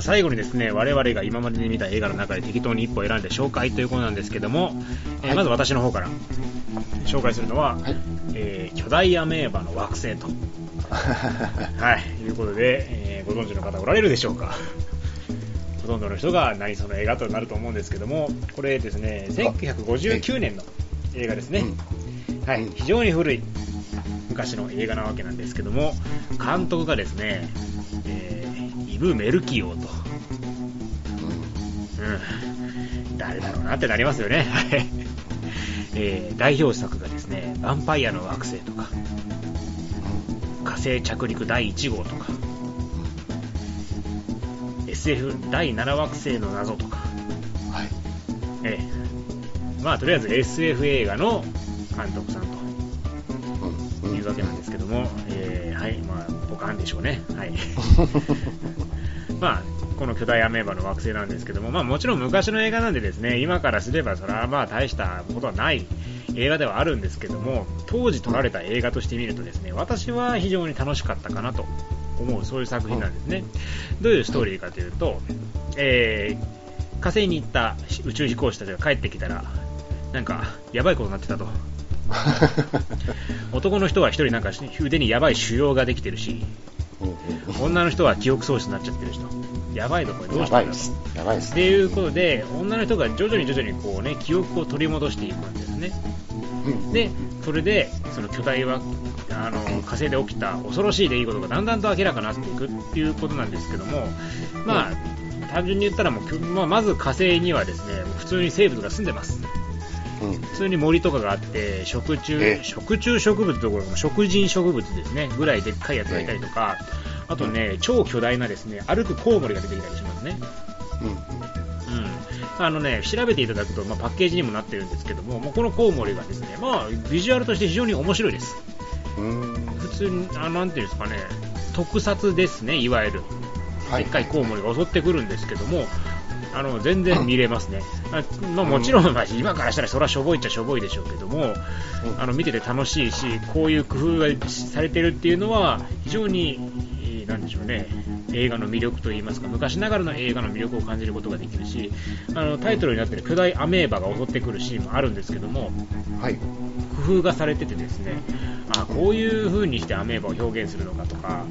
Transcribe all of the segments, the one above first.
あ、最後にですね、我々が今までに見た映画の中で適当に1本選んで紹介ということなんですけども、えーはいまず私の方から紹介するのは、はい。えー巨大アメーバの惑星と、はい、いうことで、えーご存知の方おられるでしょうか？ほとんどの人が何その映画となると思うんですけども、これですね、1959年の映画ですね。はいうん、非常に古い昔の映画なわけなんですけども、監督がですね、ブ・メルキオと、うん、誰だろうなってなりますよね。えー代表作がですね、ヴァンパイアの惑星とか、火星着陸第1号とか、SF 第7惑星の謎とか、はい。えーまあとりあえず SF 映画の監督さんとうん。いうわけなんですけども、えーはい、まあ、ポカンでしょうね。はい。まあ、この巨大アメーバの惑星なんですけども、まあもちろん昔の映画なんでですね、今からすればそれはまあ大したことはない映画ではあるんですけども、当時撮られた映画として見るとですね、私は非常に楽しかったかなと思う、そういう作品なんですね。どういうストーリーかというと、えー、火星に行った宇宙飛行士たちが帰ってきたら、なんか、やばいことになってたと。男の人は一人なんか腕にやばい腫瘍ができてるし、女の人は記憶喪失になっちゃってるしと。やばいとこれどうしたんだと。やばいです。やばいです。っていうことで、女の人が徐々に徐々にこうね、記憶を取り戻していくんですね。うん。で、それで、その巨大は、あの、火星で起きた恐ろしい出来事がだんだんと明らかになっていくっていうことなんですけども、まあ、単純に言ったらもう、まあ、まず火星にはですね、普通に生物が住んでます。うん。普通に森とかがあって、食虫え、食虫植物どころか、食人植物ですね、ぐらいでっかいやつがいたりとか、あとね、超巨大なですね、歩くコウモリが出てきたりしますね。うん。うん。あのね、調べていただくと、まあ、パッケージにもなってるんですけども、もうこのコウモリがですね、まあ、ビジュアルとして非常に面白いです。うん。普通に、あなんていうんですかね、特撮ですね、いわゆる。はいでっかいコウモリが襲ってくるんですけども、あの全然見れますね。あまあ、もちろん、まあ、今からしたらそれはしょぼいっちゃしょぼいでしょうけども、あの見てて楽しいし、こういう工夫がされてるっていうのは、非常に、えーなんでしょうね、映画の魅力といいますか、昔ながらの映画の魅力を感じることができるし、あのタイトルになってる巨大アメーバが襲ってくるシーンもあるんですけども、はい。工夫がされててですね、あこういう風にしてアメーバを表現するのかとか、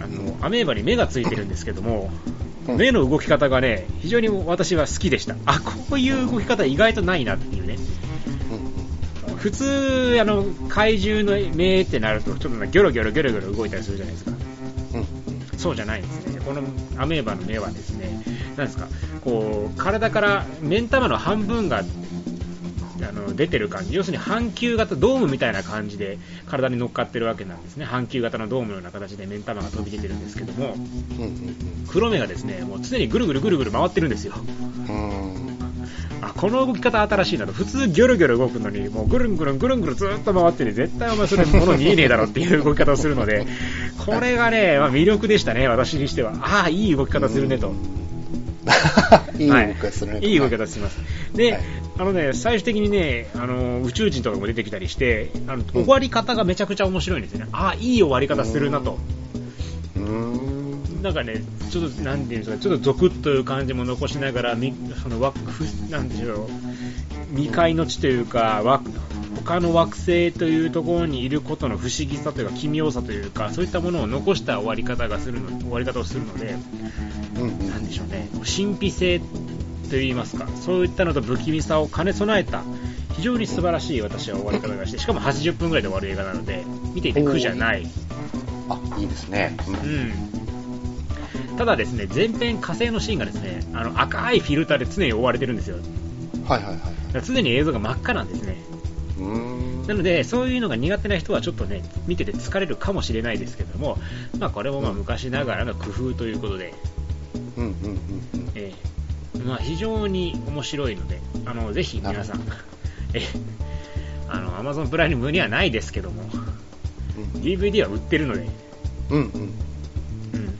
あのアメーバに目がついてるんですけども、うん目の動き方がね、非常に私は好きでした。あ、こういう動き方意外とないなっていうね。うん。普通、あの、怪獣の目ってなると、ちょっとねギョロギョロギョロギョロ動いたりするじゃないですか。うん。そうじゃないんですね。このアメーバの目はですね、なんですか、こう、体から目ん玉の半分が、出てる感じ、要するに半球型、ドームみたいな感じで体に乗っかってるわけなんですね、半球型のドームのような形で目ん玉が飛び出てるんですけども、黒目がですねもう常にぐるぐるぐるぐる回ってるんですよ、あこの動き方新しいなと、普通、ギョロギョロ動くのに、もうぐるんぐるんぐるんぐるずっと回ってて、絶対お前それ、物見えねえだろっていう動き方をするので、これがね、まあ、魅力でしたね、私にしては。ああ、いい動き方するねと。いい動きがするね。はい、いい動き方します。で、はいあのね、最終的にね、あの、宇宙人とかも出てきたりして、あの、うん終わり方がめちゃくちゃ面白いんですよね。ああ、いい終わり方するなと。うん。なんかね、ちょっと、なんていうんですか、ちょっとゾクッという感じも残しながら、みその惑、ふなんでしょう、未開の地というか、惑他の惑星というところにいることの不思議さというか、奇妙さというか、そういったものを残した終わり方がするの、終わり方をするので、うん。なんでしょうね、神秘性といいますか、そういったのと不気味さを兼ね備えた、非常に素晴らしい私は終わり方がして、しかも80分ぐらいで終わる映画なので、見ていて苦じゃない。あ、いいですね。う。うんん。ただですね、前編火星のシーンがですね、あの赤いフィルターで常に覆われてるんですよ。はいはいはい。常に映像が真っ赤なんですね。うん。なので、そういうのが苦手な人はちょっとね、見てて疲れるかもしれないですけども、まあこれもまあ昔ながらの工夫ということで、うんうんうんうん。えーまあ、非常に面白いので、あのぜひ皆さん、えーあの Amazon プライムにはないですけども、DVD は売ってるので、うんうん。うん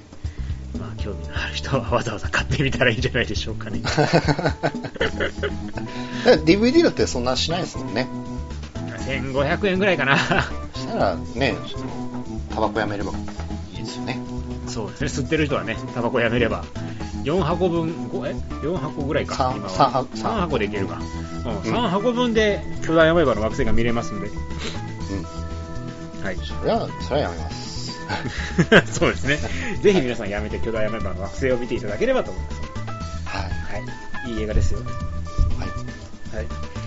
まあ、興味のある人はわざわざ買ってみたらいいんじゃないでしょうかね。DVD だってそんなしないですもんね。1500円ぐらいかな。したらね、そのタバコやめればいいですよね。そうですね、吸ってる人はね、タバコやめれば4箱分、ごえ ?4 箱ぐらいか。三今は三箱三箱でいけるか。うん、うん3箱分で巨大アメーバの惑星が見れますんで。うん。はい。それは、それはやめます。そうですね。ぜひ皆さんやめて巨大アメーバの惑星を見ていただければと思います。はい。はい。いい映画ですよ。はい。はい。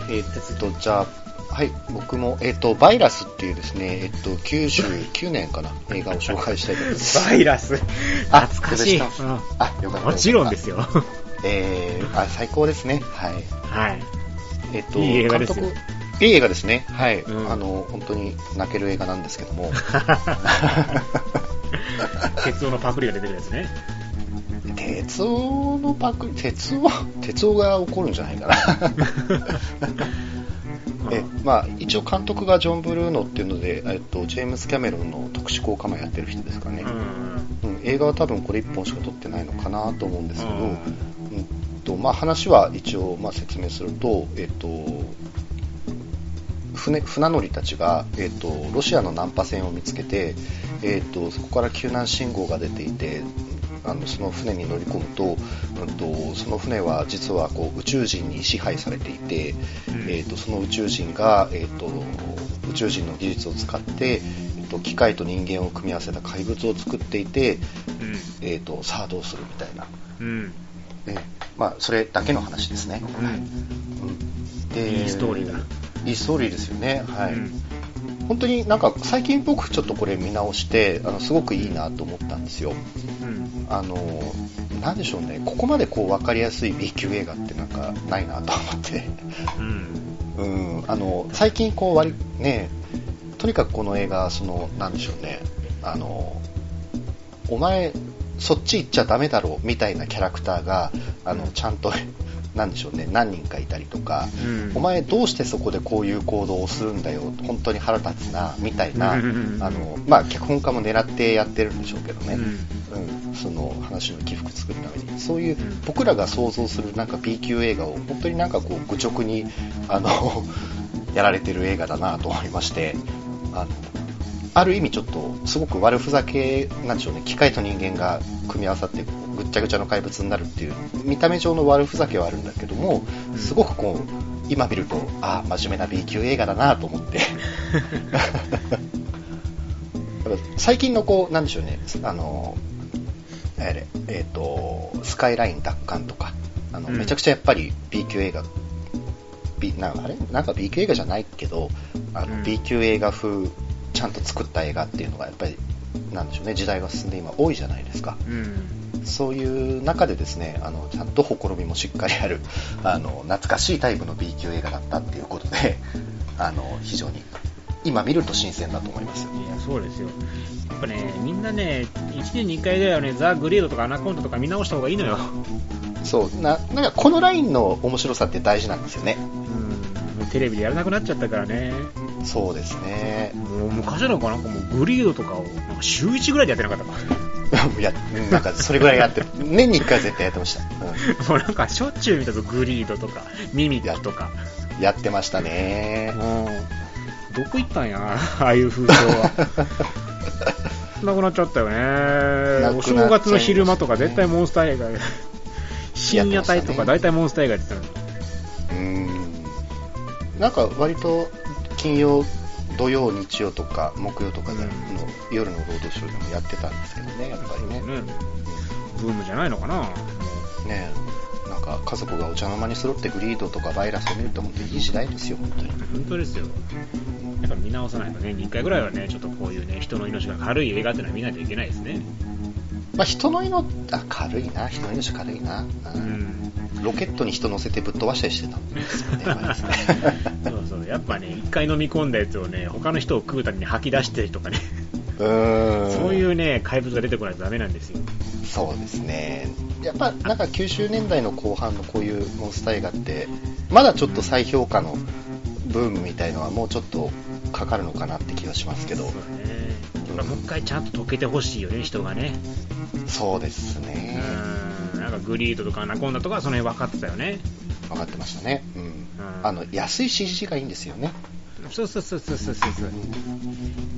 えーっと、じゃあ、はい、僕も、えーっと、バイラスっていうですね、えーっと、99年かな、映画を紹介したいと思います。バイラス。あ懐かしい。そうんあ、よかった。もちろんですよ。えー、あ、最高ですね。はい。はい。えっと、いい映画ですよ監督いい映画ですね。はい。うんあの、本当に泣ける映画なんですけども。鉄夫のパクリが出てるやつね。鉄夫のパクリ、鉄夫鉄夫が怒るんじゃないかな。えまあ、一応監督がジョン・ブルーノっていうので、えっと、ジェームス・キャメロンの特殊効果もやってる人ですかね、うん。うん映画は多分これ1本しか撮ってないのかなと思うんですけど、うんうんとまあ、話は一応まあ説明すると、えっと、船船乗りたちが、えっと、ロシアの難破船を見つけて、えっと、そこから救難信号が出ていてあのその船に乗り込むと,、うん、とその船は実はこう宇宙人に支配されていて、うん。えっと、その宇宙人が、えっと、宇宙人の技術を使って、えっと、機械と人間を組み合わせた怪物を作っていて、えっと、さあどうするみたいな、まあ、それだけの話ですね。うん。はいうん。でいいストーリーだ。いいストーリーですよね。はい。うん本当になんか最近僕ちょっとこれ見直してあのすごくいいなと思ったんですよ。うん。あのなんでしょうねここまでこう分かりやすい B 級映画ってなんかないなと思って。うん。うん、あの最近こう割りねとにかくこの映画そのなんでしょうねあのお前そっち行っちゃダメだろうみたいなキャラクターがあのちゃんとなんでしょうね何人かいたりとか、うん。お前どうしてそこでこういう行動をするんだよ本当に腹立つなみたいな、うん。あのまあ脚本家も狙ってやってるんでしょうけどね、うん。うん、その話の起伏作るために。そういううん。僕らが想像するなんか B 級映画を本当になんかこう愚直にあの やられてる映画だなと思いまして。あのある意味ちょっとすごく悪ふざけなんでしょうね。機械と人間が組み合わさってぐっちゃぐちゃの怪物になるっていう見た目上の悪ふざけはあるんだけどもうん。すごくこう今見るとああ真面目な B 級映画だなと思って。最近のこう、なんでしょうね、あの、あれ、えっ、と、スカイライン奪還とか、あの、うん。めちゃくちゃやっぱり B 級映画、B、なあれ？なんか B 級映画じゃないけど、あの、うん。B 級映画風、ちゃんと作った映画っていうのがやっぱり、なんでしょうね、時代が進んで今多いじゃないですか。うん。そういう中でですね、あの、ちゃんとほころびもしっかりある、あの、懐かしいタイプの B 級映画だったっていうことで、あの、非常に、今見ると新鮮だと思いますよ。いや、そうですよ。やっぱね、みんなね、1年に1回ぐらいはね、ザ・グリードとかアナコンダとか見直した方がいいのよ。そう、な、なんかこのラインの面白さって大事なんですよね。うん。テレビでやらなくなっちゃったからね。そうですね。もう昔なんかなんかもうグリードとかをなんか週1ぐらいでやってなかったか いや、なんかそれぐらいやってる。年に1回は絶対やってました。ら。もうなんかしょっちゅう見たぞ、グリードとか、ミミックとか。うん、やってましたね。もう、どこ行ったんや、ああいう風潮は。なくなっちゃったよね。お正月の昼間とか絶対モンスター映画で。深夜帯とか大体モンスター映画やってたの。うん。なんか割と金曜、土曜、日曜とか木曜とかでの、うん夜のロードショーでもやってたんですけどね、やっぱりね。ねブームじゃないのかな。もねえなんか家族がお茶の間に揃ってグリードとかバイラスを見ると本当にいい時代ですよ、本当に。う本当ですよ。やっぱ見直さないとね、2回ぐらいはね、ちょっとこういうね、人の命が軽い映画っていうのは見ないといけないですね。まあ人の命、あ、軽いな、人の命軽いな。ううんん。ロケットに人乗せてぶっ飛ばしたりしてた そうそう。やっぱね、1回飲み込んだやつをね、他の人を食うために吐き出してるとかね、う。そういうね、怪物が出てこないとダメなんですよ。そうですね。やっぱなんか90年代の後半のこういうモンスター映画って、まだちょっと再評価のブームみたいのはもうちょっとかかるのかなって気がしますけどそう、だね。もう一回ちゃんと溶けてほしいよね、人がね。そうですうね。ん。なんかグリードとかアナコンダとかはその辺分かってたよね。分かってましたね。うん。うんあの、安い CG がいいんですよね。そうそうそうそうそうそう。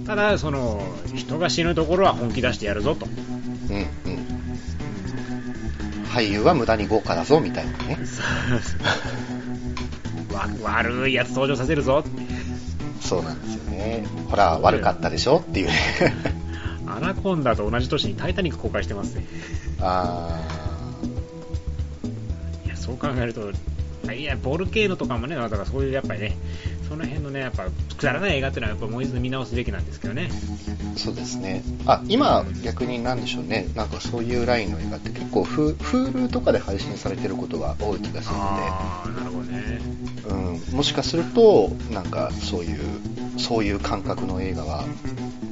ただ、その、人が死ぬところは本気出してやるぞと。うん、うん。俳優は無駄に豪華だぞみたいなね。わ悪いやつ登場させるぞ。そうなんですよね。ほら、悪かったでしょっていうね。アナコンダと同じ年にタイタニック公開してますね。あいや、そう考えると、いや、ボルケーノとかもね、だからそういうやっぱりね、その辺のね、やっぱ、くだらない映画っていうのは、やっぱもう一度見直すべきなんですけどね。ーそうですね。あ、今逆になんでしょうね。なんかそういうラインの映画って結構フ、Hulu とかで配信されてることが多い気がするのああ、なるほどね。で、うん、もしかすると、なんかそういう、そういう感覚の映画は、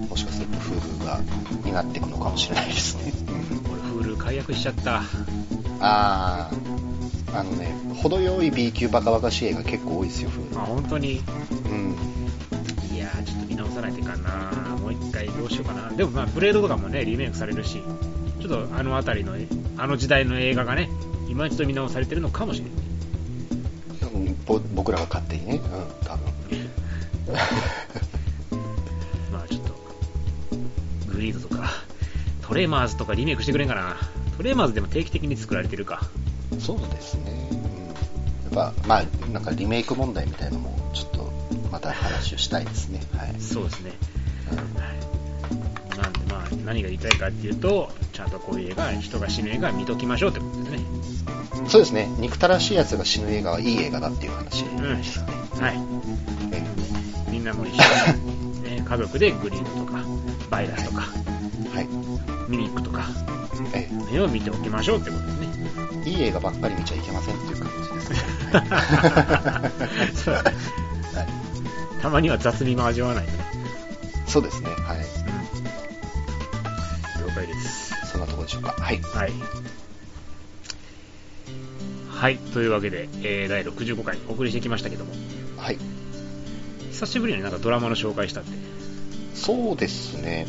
もしかすると Hulu が担っていくのかもしれないですね。う ん俺、フール解約しちゃった。あー、あのね、程よい B 級バカバカしい映画結構多いですよ、あ。本当に？うん。いやー、ちょっと見直さないといかんな。もう一回どうしようかな。でもまあ、ブレードとかもね、リメイクされるし、ちょっとあの辺りの、あの時代の映画がね、今一度見直されてるのかもしれない。僕らが勝手にね、うん、多分。まあちょっと、グリードとか、トレーマーズとかリメイクしてくれんかな。トレーマーズでも定期的に作られてるか。そうですね。うん、やっぱ、まあ、なんかリメイク問題みたいなのも、ちょっと、また話をしたいですね。はい。そうですね。うんなんでまあ、何が言いたいかっていうと、ちゃんとこういう映画、人が死ぬ映画見ときましょうってことですね。そうですね。憎たらしい奴が死ぬ映画はいい映画だっていう話ですね。はい。えみんなも一緒に、ね、家族でグリードとか、バイラスとか、はい。ミミックとか、え目を見ておきましょうってことですね。えいい映画ばっかり見ちゃいけませんっていう感じですね。はい。たまには雑味も味わわないとね。そうですね。はい。うん。了解です。そんなところでしょうか。はい。はい。はい。というわけで、えー、第65回お送りしてきましたけども、はい。久しぶりになんかドラマの紹介したって。そうですね。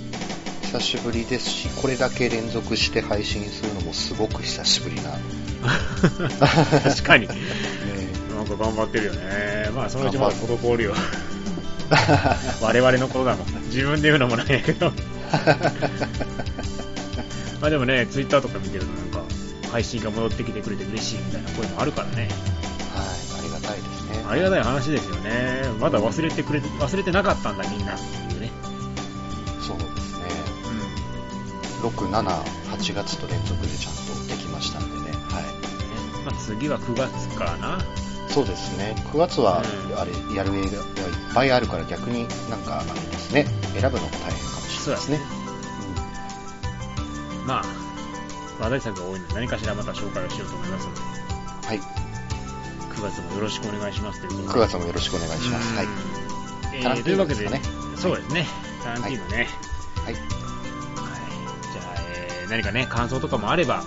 久しぶりですし、これだけ連続して配信するのもすごく久しぶりな。確かに。ねなんか頑張ってるよね。まあ、そのうちまだ滞るよ。我々のことだもん。自分で言うのもなんやけど。まあでもね、ツイッターとか見てるとなんか、配信が戻ってきてくれて嬉しいみたいな声もあるからね。はい、ありがたいですね。ありがたい話ですよね。まだ忘れてくれ、忘れてなかったんだみんなっていうね。そうですね。うん。6、7、8月と連続でちゃんとできました。はい。まあ次は9月かな。そうですね。9月はう、んあれ、やる映画がいっぱいあるから逆になんかあれですね。選ぶのも大変かもしれないですね。まあ、話題作が多いので何かしらまた紹介をしようと思いますので、うんはい。9月もよろしくお願いしますということで。9月もよろしくお願いします。はい。えーというわけで、ねそうですね。タランティーノね。はい。はい。じゃあ、えー何かね、感想とかもあれば、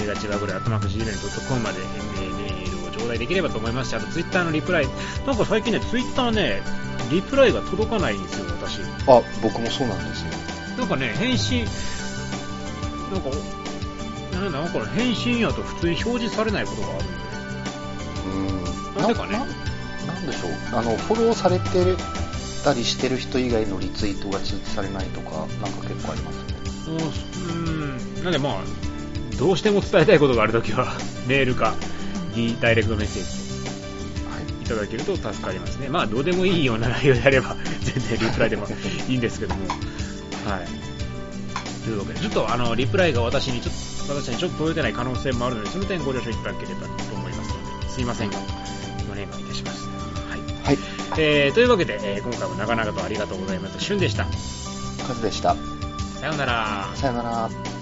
映画千葉ぐらい、アットマーク Gmail.com まで、えーメールを頂戴できればと思いますし、あとツイッターのリプライ、なんか最近ね、ツイッターね、リプライが届かないんですよ、私。あ、僕もそうなんですよ。なんかね、返信、なんか、なんだ、なんか返信やと普通に表示されないことがあるんで、うーん。なんでかねなんでしょう。あの、フォローされてたりしてる人以外のリツイートが通知されないとか、なんか結構ありますね。うーん、なんでまあ、どうしても伝えたいことがあるときは、メールか、ダイレクトメッセージはい。いただけると助かりますね。まあ、どうでもいいような内容であれば、全然リプライでもいいんですけども。はい。というわけで、ちょっとあの、リプライが私にちょっと、私にちょっと届いてない可能性もあるので、その点ご了承いただければと思いますので、すいませんが、お願いいたします。はい。はい。えー、というわけで、えー今回も長々とありがとうございました。旬でした。カズでした。さようなら。さよなら。